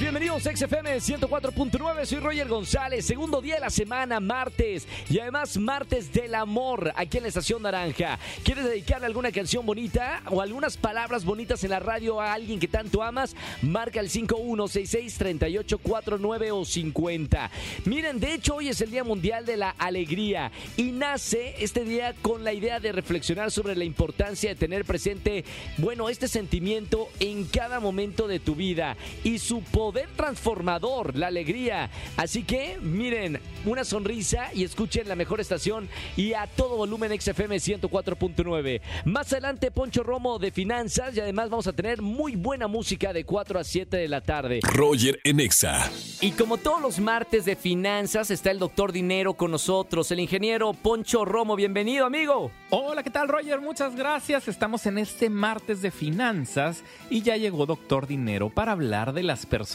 bienvenidos a XFM 104.9, soy Roger González, segundo día de la semana, martes, y además martes del amor, aquí en la Estación Naranja. ¿Quieres dedicarle alguna canción bonita o algunas palabras bonitas en la radio a alguien que tanto amas? Marca el 5166-3849 o 50. Miren, de hecho hoy es el Día Mundial de la Alegría y nace este día con la idea de reflexionar sobre la importancia de tener presente, bueno, este sentimiento en cada momento de tu vida y su poder transformador, la alegría. Así que miren, una sonrisa y escuchen la mejor estación y a todo volumen XFM 104.9. Más adelante Poncho Romo de Finanzas y además vamos a tener muy buena música de 4 a 7 de la tarde. Roger en Exa. Y como todos los martes de finanzas está el doctor Dinero con nosotros, el ingeniero Poncho Romo. Bienvenido amigo. Hola, ¿qué tal Roger? Muchas gracias. Estamos en este martes de finanzas y ya llegó Doctor Dinero para hablar de las personas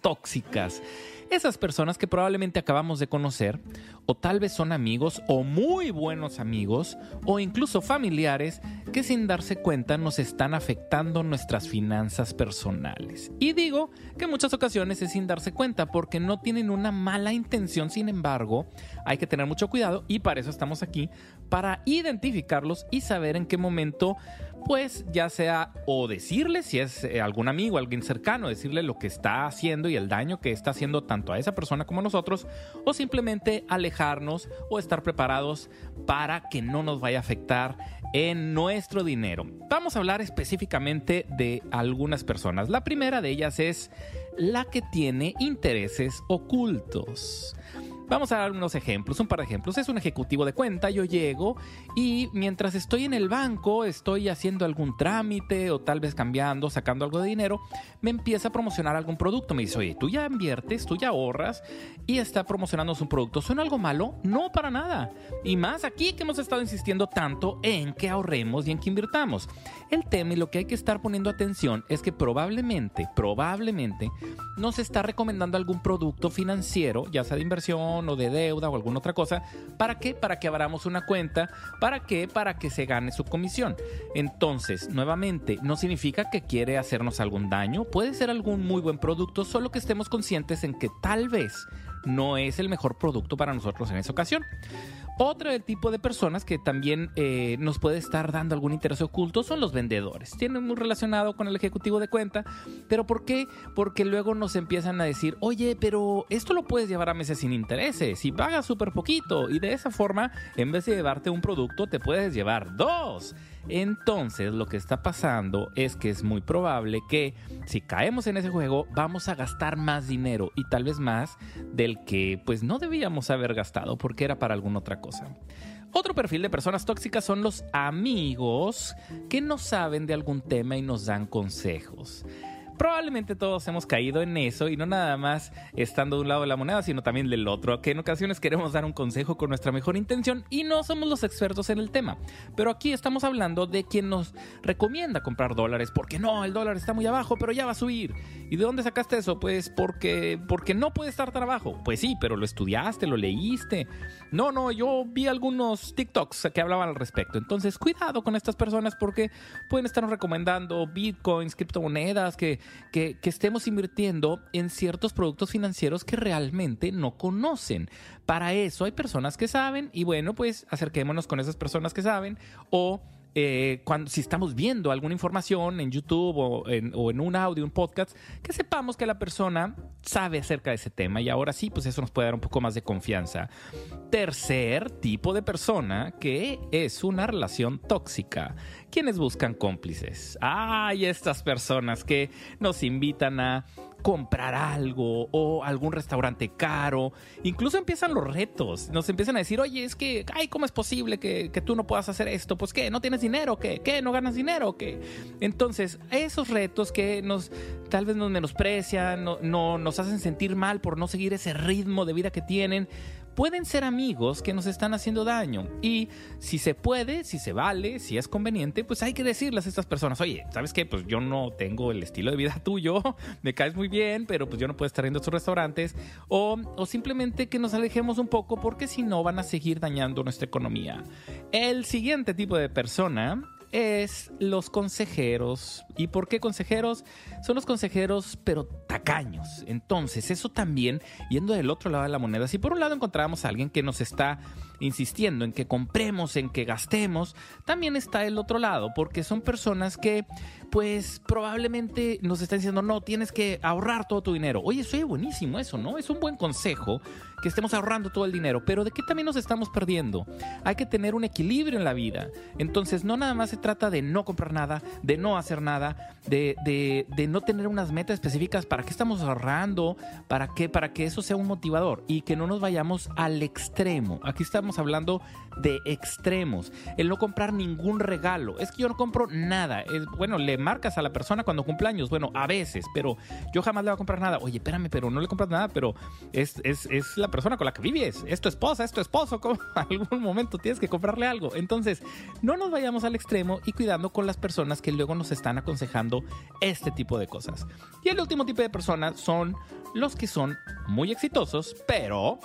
tóxicas. Esas personas que probablemente acabamos de conocer, o tal vez son amigos o muy buenos amigos, o incluso familiares que sin darse cuenta nos están afectando nuestras finanzas personales. Y digo que en muchas ocasiones es sin darse cuenta porque no tienen una mala intención, sin embargo, hay que tener mucho cuidado y para eso estamos aquí, para identificarlos y saber en qué momento pues ya sea o decirle si es eh, algún amigo, alguien cercano, decirle lo que está haciendo y el daño que está haciendo tanto a esa persona como a nosotros, o simplemente alejarnos o estar preparados para que no nos vaya a afectar en nuestro dinero. Vamos a hablar específicamente de algunas personas. La primera de ellas es la que tiene intereses ocultos. Vamos a dar unos ejemplos, un par de ejemplos. Es un ejecutivo de cuenta, yo llego y mientras estoy en el banco, estoy haciendo algún trámite o tal vez cambiando, sacando algo de dinero, me empieza a promocionar algún producto. Me dice, oye, tú ya inviertes, tú ya ahorras y está promocionando un producto. ¿Suena algo malo? No, para nada. Y más aquí que hemos estado insistiendo tanto en que ahorremos y en que invirtamos. El tema y lo que hay que estar poniendo atención es que probablemente, probablemente, nos está recomendando algún producto financiero, ya sea de inversión, o de deuda o alguna otra cosa. ¿Para qué? Para que abramos una cuenta. ¿Para qué? Para que se gane su comisión. Entonces, nuevamente, no significa que quiere hacernos algún daño. Puede ser algún muy buen producto, solo que estemos conscientes en que tal vez no es el mejor producto para nosotros en esa ocasión. Otro tipo de personas que también eh, nos puede estar dando algún interés oculto son los vendedores. Tienen muy relacionado con el ejecutivo de cuenta. ¿Pero por qué? Porque luego nos empiezan a decir, oye, pero esto lo puedes llevar a meses sin intereses y pagas súper poquito. Y de esa forma, en vez de llevarte un producto, te puedes llevar dos. Entonces lo que está pasando es que es muy probable que si caemos en ese juego vamos a gastar más dinero y tal vez más del que pues no debíamos haber gastado porque era para alguna otra cosa. Otro perfil de personas tóxicas son los amigos que no saben de algún tema y nos dan consejos. Probablemente todos hemos caído en eso y no nada más estando de un lado de la moneda, sino también del otro, que en ocasiones queremos dar un consejo con nuestra mejor intención y no somos los expertos en el tema. Pero aquí estamos hablando de quien nos recomienda comprar dólares, porque no, el dólar está muy abajo, pero ya va a subir. ¿Y de dónde sacaste eso? Pues porque, porque no puede estar tan abajo. Pues sí, pero lo estudiaste, lo leíste. No, no, yo vi algunos TikToks que hablaban al respecto. Entonces, cuidado con estas personas porque pueden estarnos recomendando bitcoins, criptomonedas que que, estemos invirtiendo en ciertos productos financieros que realmente no conocen. Para eso hay personas que saben y bueno, pues acerquémonos con esas personas que saben o eh, cuando, si estamos viendo alguna información en YouTube o en, o en, un audio, un podcast, que sepamos que la persona sabe acerca de ese tema y ahora sí, pues eso nos puede dar un poco más de confianza. Tercer tipo de persona que es una relación tóxica. Quienes buscan cómplices. Ay, estas personas que nos invitan a comprar algo o algún restaurante caro. Incluso empiezan los retos. Nos empiezan a decir, oye, es que, ay, ¿cómo es posible que, tú no puedas hacer esto? Pues que no tienes dinero, que, ¿qué? ¿No ganas dinero? que Entonces, esos retos que nos tal vez nos menosprecian, no, no, nos hacen sentir mal por no seguir ese ritmo de vida que tienen, pueden ser amigos que nos están haciendo daño. Y si se puede, si se vale, si es conveniente, pues hay que decirles a estas personas, oye, ¿sabes qué? Pues yo no tengo el estilo de vida tuyo, me caes muy bien, pero pues yo no puedo estar yendo a tus restaurantes. O, o simplemente que nos alejemos un poco porque si no van a seguir dañando nuestra economía. El siguiente tipo de persona es los consejeros. ¿Y por qué consejeros? Son los consejeros, pero tacaños. Entonces, eso también, yendo del otro lado de la moneda, si por un lado encontramos a alguien que nos está insistiendo en que compremos, en que gastemos, también está el otro lado, porque son personas que pues probablemente nos están diciendo, no, tienes que ahorrar todo tu dinero. Oye, eso es buenísimo eso, ¿no? Es un buen consejo que estemos ahorrando todo el dinero, pero ¿de qué también nos estamos perdiendo? Hay que tener un equilibrio en la vida. Entonces, no nada más se trata de no comprar nada, de no hacer nada, de, de, no tener unas metas específicas para qué estamos ahorrando, para qué, para que eso sea un motivador y que no nos vayamos al extremo. Aquí estamos hablando de extremos. El no comprar ningún regalo. Es que yo no compro nada. Es, bueno, le marcas a la persona cuando cumpleaños. Bueno, a veces, pero yo jamás le voy a comprar nada. Oye, espérame, pero no le compras nada, pero es, es, es la persona con la que vives. Es tu esposa, es tu esposo. ¿Cómo? algún momento tienes que comprarle algo. Entonces, no nos vayamos al extremo y cuidando con las personas que luego nos están aconsejando este tipo de cosas. Y el último tipo de personas son los que son muy exitosos, pero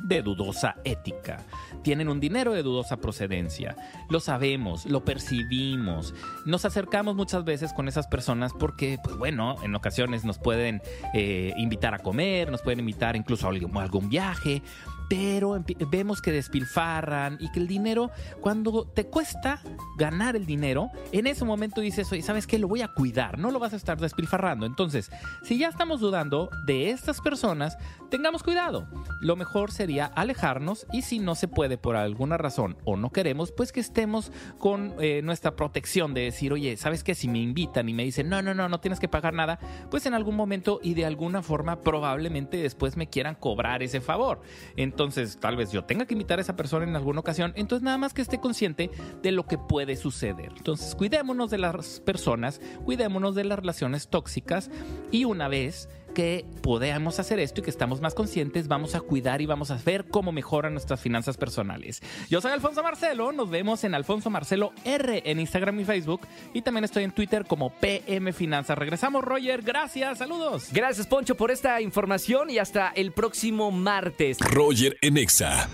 de dudosa ética. Tienen un dinero de dudosa procedencia. Lo sabemos, lo percibimos. Nos acercamos muchas veces con esas personas porque, pues bueno, en ocasiones nos pueden eh, invitar a comer, nos pueden invitar incluso a algún, a algún viaje pero vemos que despilfarran y que el dinero, cuando te cuesta ganar el dinero, en ese momento dices, oye, ¿sabes qué? Lo voy a cuidar, no lo vas a estar despilfarrando. Entonces, si ya estamos dudando de estas personas, tengamos cuidado. Lo mejor sería alejarnos y si no se puede por alguna razón o no queremos, pues que estemos con eh, nuestra protección de decir, oye, ¿sabes qué? Si me invitan y me dicen, no, no, no, no tienes que pagar nada, pues en algún momento y de alguna forma probablemente después me quieran cobrar ese favor. Entonces, tal vez yo tenga que invitar a esa persona en alguna ocasión. Entonces, nada más que esté consciente de lo que puede suceder. Entonces, cuidémonos de las personas, cuidémonos de las relaciones tóxicas y una vez que podamos hacer esto y que estamos más conscientes, vamos a cuidar y vamos a ver cómo mejoran nuestras finanzas personales. Yo soy Alfonso Marcelo, nos vemos en Alfonso Marcelo R en Instagram y Facebook y también estoy en Twitter como PM Finanzas. Regresamos, Roger, gracias, saludos. Gracias, Poncho, por esta información y hasta el próximo martes. Roger Enexa.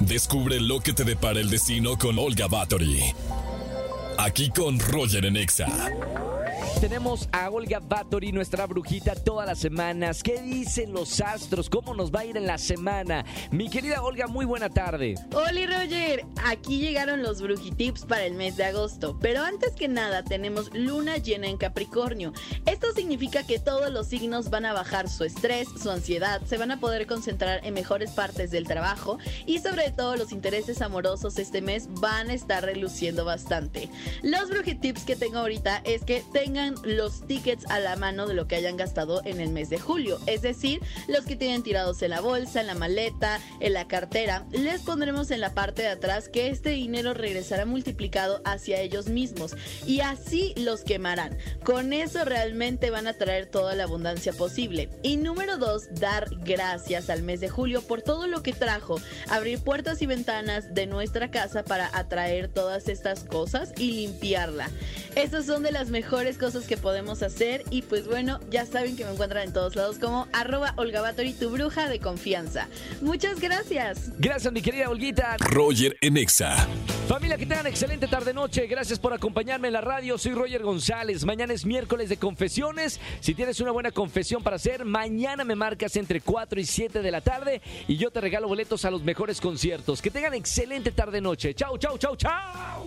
Descubre lo que te depara el destino con Olga Batory. Aquí con Roger Enexa. Tenemos a Olga Batory, nuestra brujita, todas las semanas. ¿Qué dicen los astros? ¿Cómo nos va a ir en la semana? Mi querida Olga, muy buena tarde. Hola Roger, aquí llegaron los brujitips para el mes de agosto. Pero antes que nada, tenemos luna llena en Capricornio. Esto significa que todos los signos van a bajar su estrés, su ansiedad, se van a poder concentrar en mejores partes del trabajo y sobre todo los intereses amorosos este mes van a estar reluciendo bastante. Los brujitips que tengo ahorita es que tengan los tickets a la mano de lo que hayan gastado en el mes de julio. Es decir, los que tienen tirados en la bolsa, en la maleta, en la cartera. Les pondremos en la parte de atrás que este dinero regresará multiplicado hacia ellos mismos y así los quemarán. Con eso realmente van a traer toda la abundancia posible. Y número dos, dar gracias al mes de julio por todo lo que trajo. Abrir puertas y ventanas de nuestra casa para atraer todas estas cosas y limpiarla. Estas son de las mejores cosas que podemos hacer. Y pues bueno, ya saben que me encuentran en todos lados como arroba y tu bruja de confianza. Muchas gracias. Gracias, mi querida Olguita. Roger Enexa. Familia, que tengan excelente tarde-noche. Gracias por acompañarme en la radio. Soy Roger González. Mañana es miércoles de confesiones. Si tienes una buena confesión para hacer, mañana me marcas entre 4 y 7 de la tarde y yo te regalo boletos a los mejores conciertos. Que tengan excelente tarde-noche. Chau, chau, chau, chau.